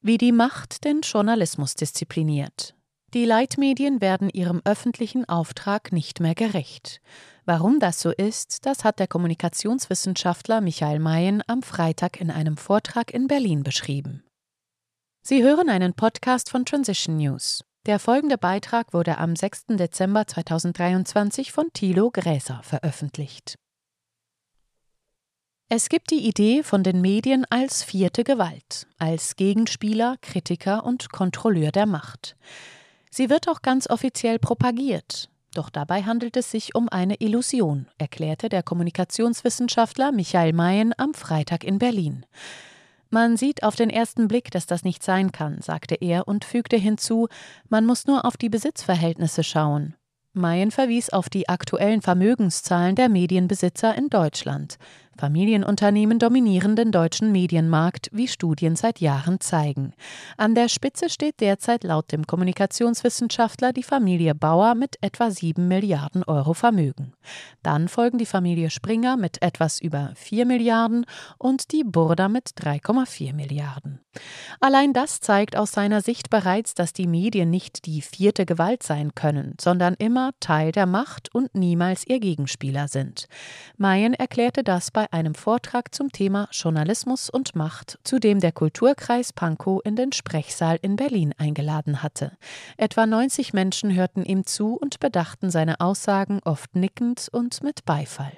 Wie die Macht den Journalismus diszipliniert. Die Leitmedien werden ihrem öffentlichen Auftrag nicht mehr gerecht. Warum das so ist, das hat der Kommunikationswissenschaftler Michael Mayen am Freitag in einem Vortrag in Berlin beschrieben. Sie hören einen Podcast von Transition News. Der folgende Beitrag wurde am 6. Dezember 2023 von Thilo Gräser veröffentlicht. Es gibt die Idee von den Medien als vierte Gewalt, als Gegenspieler, Kritiker und Kontrolleur der Macht. Sie wird auch ganz offiziell propagiert. Doch dabei handelt es sich um eine Illusion, erklärte der Kommunikationswissenschaftler Michael Mayen am Freitag in Berlin. Man sieht auf den ersten Blick, dass das nicht sein kann, sagte er und fügte hinzu, man muss nur auf die Besitzverhältnisse schauen. Mayen verwies auf die aktuellen Vermögenszahlen der Medienbesitzer in Deutschland. Familienunternehmen dominieren den deutschen Medienmarkt, wie Studien seit Jahren zeigen. An der Spitze steht derzeit laut dem Kommunikationswissenschaftler die Familie Bauer mit etwa 7 Milliarden Euro Vermögen. Dann folgen die Familie Springer mit etwas über 4 Milliarden und die Burda mit 3,4 Milliarden. Allein das zeigt aus seiner Sicht bereits, dass die Medien nicht die vierte Gewalt sein können, sondern immer Teil der Macht und niemals ihr Gegenspieler sind. Mayen erklärte das bei einem Vortrag zum Thema Journalismus und Macht, zu dem der Kulturkreis Pankow in den Sprechsaal in Berlin eingeladen hatte. Etwa 90 Menschen hörten ihm zu und bedachten seine Aussagen oft nickend und mit Beifall.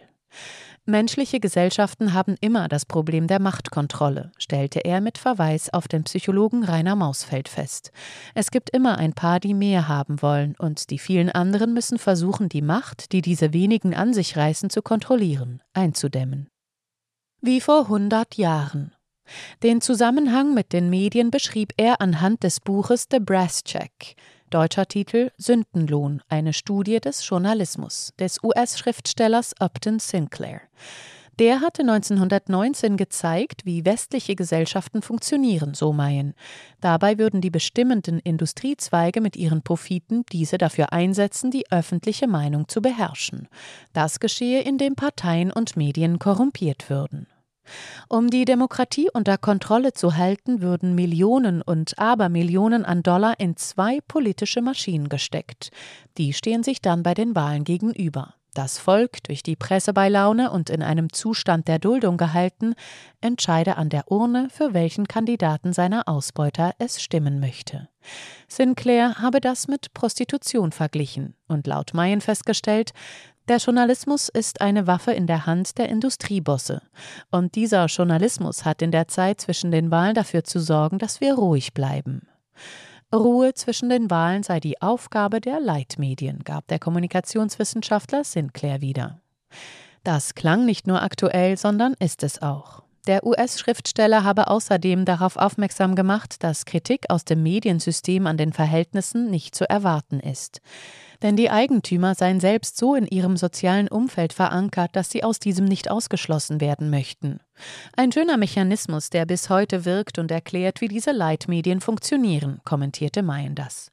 Menschliche Gesellschaften haben immer das Problem der Machtkontrolle, stellte er mit Verweis auf den Psychologen Rainer Mausfeld fest. Es gibt immer ein paar, die mehr haben wollen, und die vielen anderen müssen versuchen, die Macht, die diese wenigen an sich reißen, zu kontrollieren, einzudämmen. Wie vor 100 Jahren. Den Zusammenhang mit den Medien beschrieb er anhand des Buches The Brass Check. Deutscher Titel Sündenlohn, eine Studie des Journalismus des US-Schriftstellers Upton Sinclair. Der hatte 1919 gezeigt, wie westliche Gesellschaften funktionieren, so Mayen. Dabei würden die bestimmenden Industriezweige mit ihren Profiten diese dafür einsetzen, die öffentliche Meinung zu beherrschen. Das geschehe, indem Parteien und Medien korrumpiert würden. Um die Demokratie unter Kontrolle zu halten, würden Millionen und Abermillionen an Dollar in zwei politische Maschinen gesteckt. Die stehen sich dann bei den Wahlen gegenüber. Das Volk, durch die Presse bei Laune und in einem Zustand der Duldung gehalten, entscheide an der Urne, für welchen Kandidaten seiner Ausbeuter es stimmen möchte. Sinclair habe das mit Prostitution verglichen und laut Mayen festgestellt, der Journalismus ist eine Waffe in der Hand der Industriebosse. Und dieser Journalismus hat in der Zeit zwischen den Wahlen dafür zu sorgen, dass wir ruhig bleiben. Ruhe zwischen den Wahlen sei die Aufgabe der Leitmedien, gab der Kommunikationswissenschaftler Sinclair wieder. Das klang nicht nur aktuell, sondern ist es auch. Der US-Schriftsteller habe außerdem darauf aufmerksam gemacht, dass Kritik aus dem Mediensystem an den Verhältnissen nicht zu erwarten ist. Denn die Eigentümer seien selbst so in ihrem sozialen Umfeld verankert, dass sie aus diesem nicht ausgeschlossen werden möchten. Ein schöner Mechanismus, der bis heute wirkt und erklärt, wie diese Leitmedien funktionieren, kommentierte Mayen das.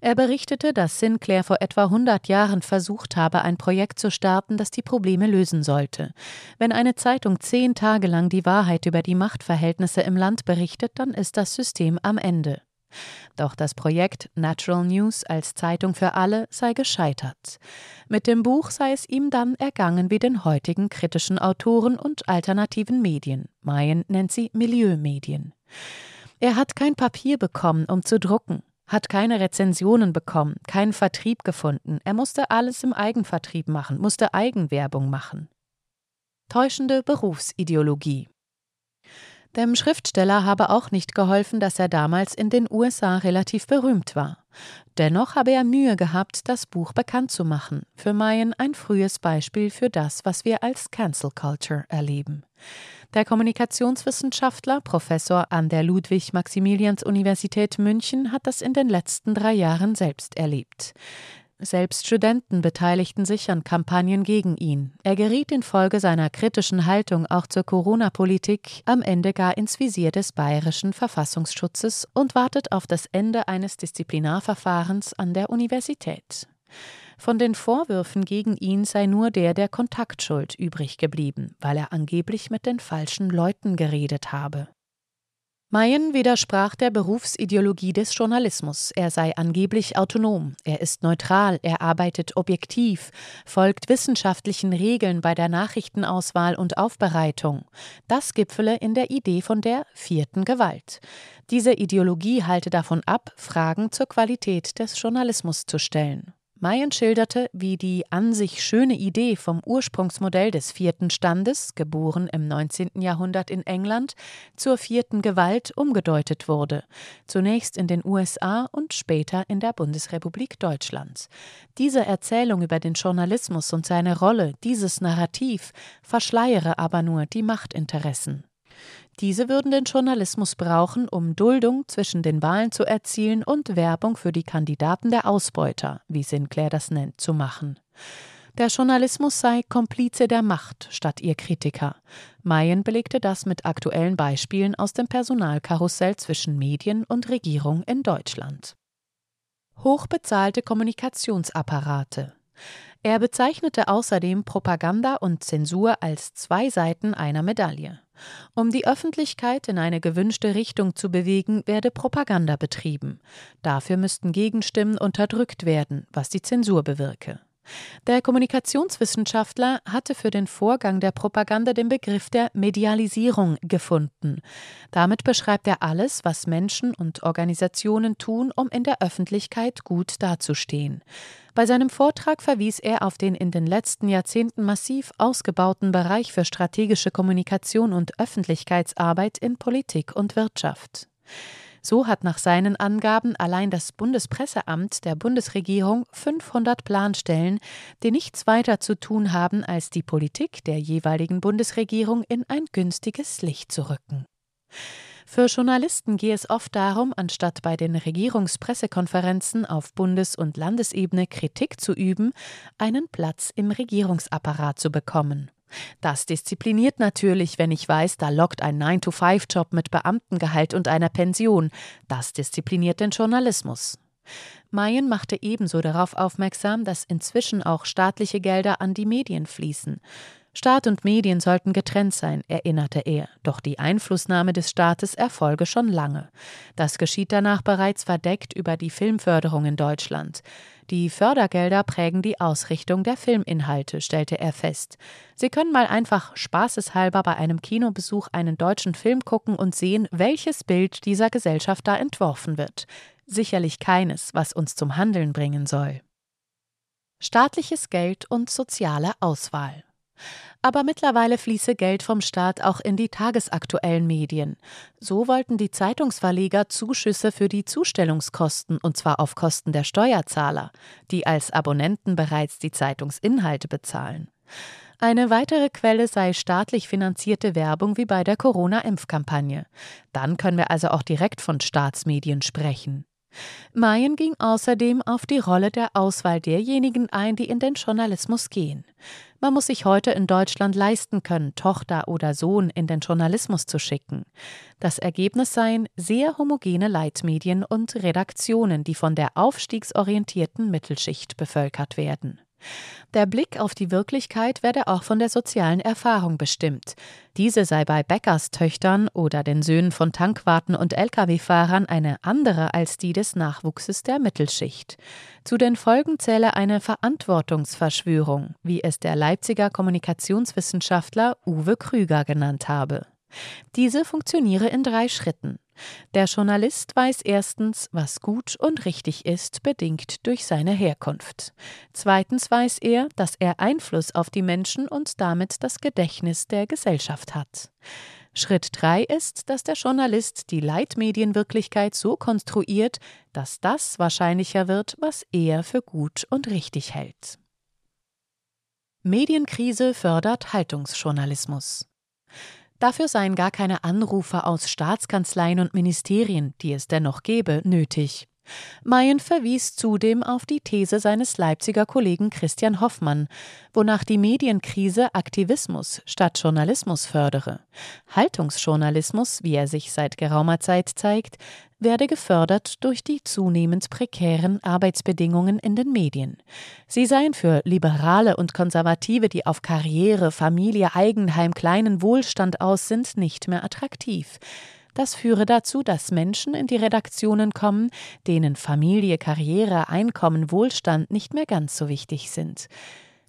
Er berichtete, dass Sinclair vor etwa 100 Jahren versucht habe, ein Projekt zu starten, das die Probleme lösen sollte. Wenn eine Zeitung zehn Tage lang die Wahrheit über die Machtverhältnisse im Land berichtet, dann ist das System am Ende. Doch das Projekt Natural News als Zeitung für alle sei gescheitert. Mit dem Buch sei es ihm dann ergangen wie den heutigen kritischen Autoren und alternativen Medien. Mayen nennt sie Milieumedien. Er hat kein Papier bekommen, um zu drucken hat keine Rezensionen bekommen, keinen Vertrieb gefunden. Er musste alles im Eigenvertrieb machen, musste Eigenwerbung machen. Täuschende Berufsideologie. Dem Schriftsteller habe auch nicht geholfen, dass er damals in den USA relativ berühmt war. Dennoch habe er Mühe gehabt, das Buch bekannt zu machen. Für Mayen ein frühes Beispiel für das, was wir als Cancel Culture erleben. Der Kommunikationswissenschaftler, Professor an der Ludwig-Maximilians-Universität München, hat das in den letzten drei Jahren selbst erlebt. Selbst Studenten beteiligten sich an Kampagnen gegen ihn. Er geriet infolge seiner kritischen Haltung auch zur Corona-Politik am Ende gar ins Visier des bayerischen Verfassungsschutzes und wartet auf das Ende eines Disziplinarverfahrens an der Universität. Von den Vorwürfen gegen ihn sei nur der der Kontaktschuld übrig geblieben, weil er angeblich mit den falschen Leuten geredet habe. Mayen widersprach der Berufsideologie des Journalismus. Er sei angeblich autonom, er ist neutral, er arbeitet objektiv, folgt wissenschaftlichen Regeln bei der Nachrichtenauswahl und Aufbereitung. Das gipfele in der Idee von der vierten Gewalt. Diese Ideologie halte davon ab, Fragen zur Qualität des Journalismus zu stellen. Mayen schilderte, wie die an sich schöne Idee vom Ursprungsmodell des vierten Standes, geboren im 19. Jahrhundert in England, zur vierten Gewalt umgedeutet wurde, zunächst in den USA und später in der Bundesrepublik Deutschland. Diese Erzählung über den Journalismus und seine Rolle, dieses Narrativ, verschleiere aber nur die Machtinteressen. Diese würden den Journalismus brauchen, um Duldung zwischen den Wahlen zu erzielen und Werbung für die Kandidaten der Ausbeuter, wie Sinclair das nennt, zu machen. Der Journalismus sei Komplize der Macht, statt ihr Kritiker. Mayen belegte das mit aktuellen Beispielen aus dem Personalkarussell zwischen Medien und Regierung in Deutschland. Hochbezahlte Kommunikationsapparate. Er bezeichnete außerdem Propaganda und Zensur als zwei Seiten einer Medaille. Um die Öffentlichkeit in eine gewünschte Richtung zu bewegen, werde Propaganda betrieben. Dafür müssten Gegenstimmen unterdrückt werden, was die Zensur bewirke. Der Kommunikationswissenschaftler hatte für den Vorgang der Propaganda den Begriff der Medialisierung gefunden. Damit beschreibt er alles, was Menschen und Organisationen tun, um in der Öffentlichkeit gut dazustehen. Bei seinem Vortrag verwies er auf den in den letzten Jahrzehnten massiv ausgebauten Bereich für strategische Kommunikation und Öffentlichkeitsarbeit in Politik und Wirtschaft. So hat nach seinen Angaben allein das Bundespresseamt der Bundesregierung 500 Planstellen, die nichts weiter zu tun haben, als die Politik der jeweiligen Bundesregierung in ein günstiges Licht zu rücken. Für Journalisten gehe es oft darum, anstatt bei den Regierungspressekonferenzen auf Bundes- und Landesebene Kritik zu üben, einen Platz im Regierungsapparat zu bekommen. Das diszipliniert natürlich, wenn ich weiß, da lockt ein 9-to-5-Job mit Beamtengehalt und einer Pension. Das diszipliniert den Journalismus. Mayen machte ebenso darauf aufmerksam, dass inzwischen auch staatliche Gelder an die Medien fließen. Staat und Medien sollten getrennt sein, erinnerte er, doch die Einflussnahme des Staates erfolge schon lange. Das geschieht danach bereits verdeckt über die Filmförderung in Deutschland. Die Fördergelder prägen die Ausrichtung der Filminhalte, stellte er fest. Sie können mal einfach spaßeshalber bei einem Kinobesuch einen deutschen Film gucken und sehen, welches Bild dieser Gesellschaft da entworfen wird. Sicherlich keines, was uns zum Handeln bringen soll. Staatliches Geld und soziale Auswahl. Aber mittlerweile fließe Geld vom Staat auch in die tagesaktuellen Medien. So wollten die Zeitungsverleger Zuschüsse für die Zustellungskosten, und zwar auf Kosten der Steuerzahler, die als Abonnenten bereits die Zeitungsinhalte bezahlen. Eine weitere Quelle sei staatlich finanzierte Werbung wie bei der Corona-Impfkampagne. Dann können wir also auch direkt von Staatsmedien sprechen. Mayen ging außerdem auf die Rolle der Auswahl derjenigen ein, die in den Journalismus gehen. Man muss sich heute in Deutschland leisten können, Tochter oder Sohn in den Journalismus zu schicken. Das Ergebnis seien sehr homogene Leitmedien und Redaktionen, die von der aufstiegsorientierten Mittelschicht bevölkert werden. Der Blick auf die Wirklichkeit werde auch von der sozialen Erfahrung bestimmt. Diese sei bei Bäckerstöchtern oder den Söhnen von Tankwarten und Lkw-Fahrern eine andere als die des Nachwuchses der Mittelschicht. Zu den Folgen zähle eine Verantwortungsverschwörung, wie es der Leipziger Kommunikationswissenschaftler Uwe Krüger genannt habe. Diese funktioniere in drei Schritten. Der Journalist weiß erstens, was gut und richtig ist, bedingt durch seine Herkunft. Zweitens weiß er, dass er Einfluss auf die Menschen und damit das Gedächtnis der Gesellschaft hat. Schritt 3 ist, dass der Journalist die Leitmedienwirklichkeit so konstruiert, dass das wahrscheinlicher wird, was er für gut und richtig hält. Medienkrise fördert Haltungsjournalismus. Dafür seien gar keine Anrufe aus Staatskanzleien und Ministerien, die es dennoch gäbe, nötig. Mayen verwies zudem auf die These seines Leipziger Kollegen Christian Hoffmann, wonach die Medienkrise Aktivismus statt Journalismus fördere. Haltungsjournalismus, wie er sich seit geraumer Zeit zeigt, werde gefördert durch die zunehmend prekären Arbeitsbedingungen in den Medien. Sie seien für Liberale und Konservative, die auf Karriere, Familie, Eigenheim, kleinen Wohlstand aus sind, nicht mehr attraktiv. Das führe dazu, dass Menschen in die Redaktionen kommen, denen Familie, Karriere, Einkommen, Wohlstand nicht mehr ganz so wichtig sind.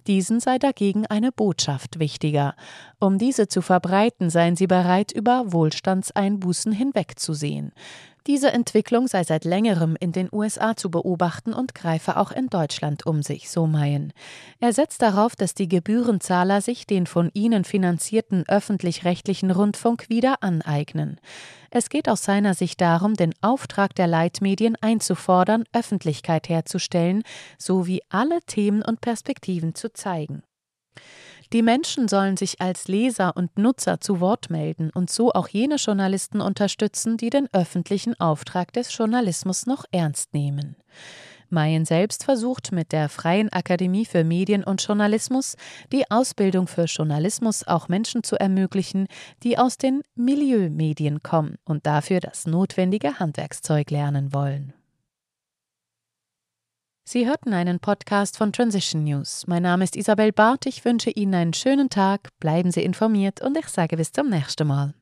Diesen sei dagegen eine Botschaft wichtiger. Um diese zu verbreiten, seien sie bereit, über Wohlstandseinbußen hinwegzusehen. Diese Entwicklung sei seit längerem in den USA zu beobachten und greife auch in Deutschland um sich, so Mayen. Er setzt darauf, dass die Gebührenzahler sich den von ihnen finanzierten öffentlich-rechtlichen Rundfunk wieder aneignen. Es geht aus seiner Sicht darum, den Auftrag der Leitmedien einzufordern, Öffentlichkeit herzustellen, sowie alle Themen und Perspektiven zu zeigen. Die Menschen sollen sich als Leser und Nutzer zu Wort melden und so auch jene Journalisten unterstützen, die den öffentlichen Auftrag des Journalismus noch ernst nehmen. Mayen selbst versucht mit der Freien Akademie für Medien und Journalismus die Ausbildung für Journalismus auch Menschen zu ermöglichen, die aus den Milieumedien kommen und dafür das notwendige Handwerkszeug lernen wollen. Sie hörten einen Podcast von Transition News. Mein Name ist Isabel Barth. Ich wünsche Ihnen einen schönen Tag, bleiben Sie informiert und ich sage bis zum nächsten Mal.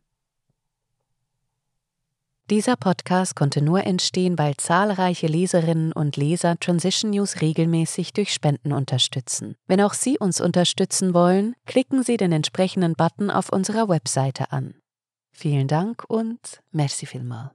Dieser Podcast konnte nur entstehen, weil zahlreiche Leserinnen und Leser Transition News regelmäßig durch Spenden unterstützen. Wenn auch Sie uns unterstützen wollen, klicken Sie den entsprechenden Button auf unserer Webseite an. Vielen Dank und merci vielmal.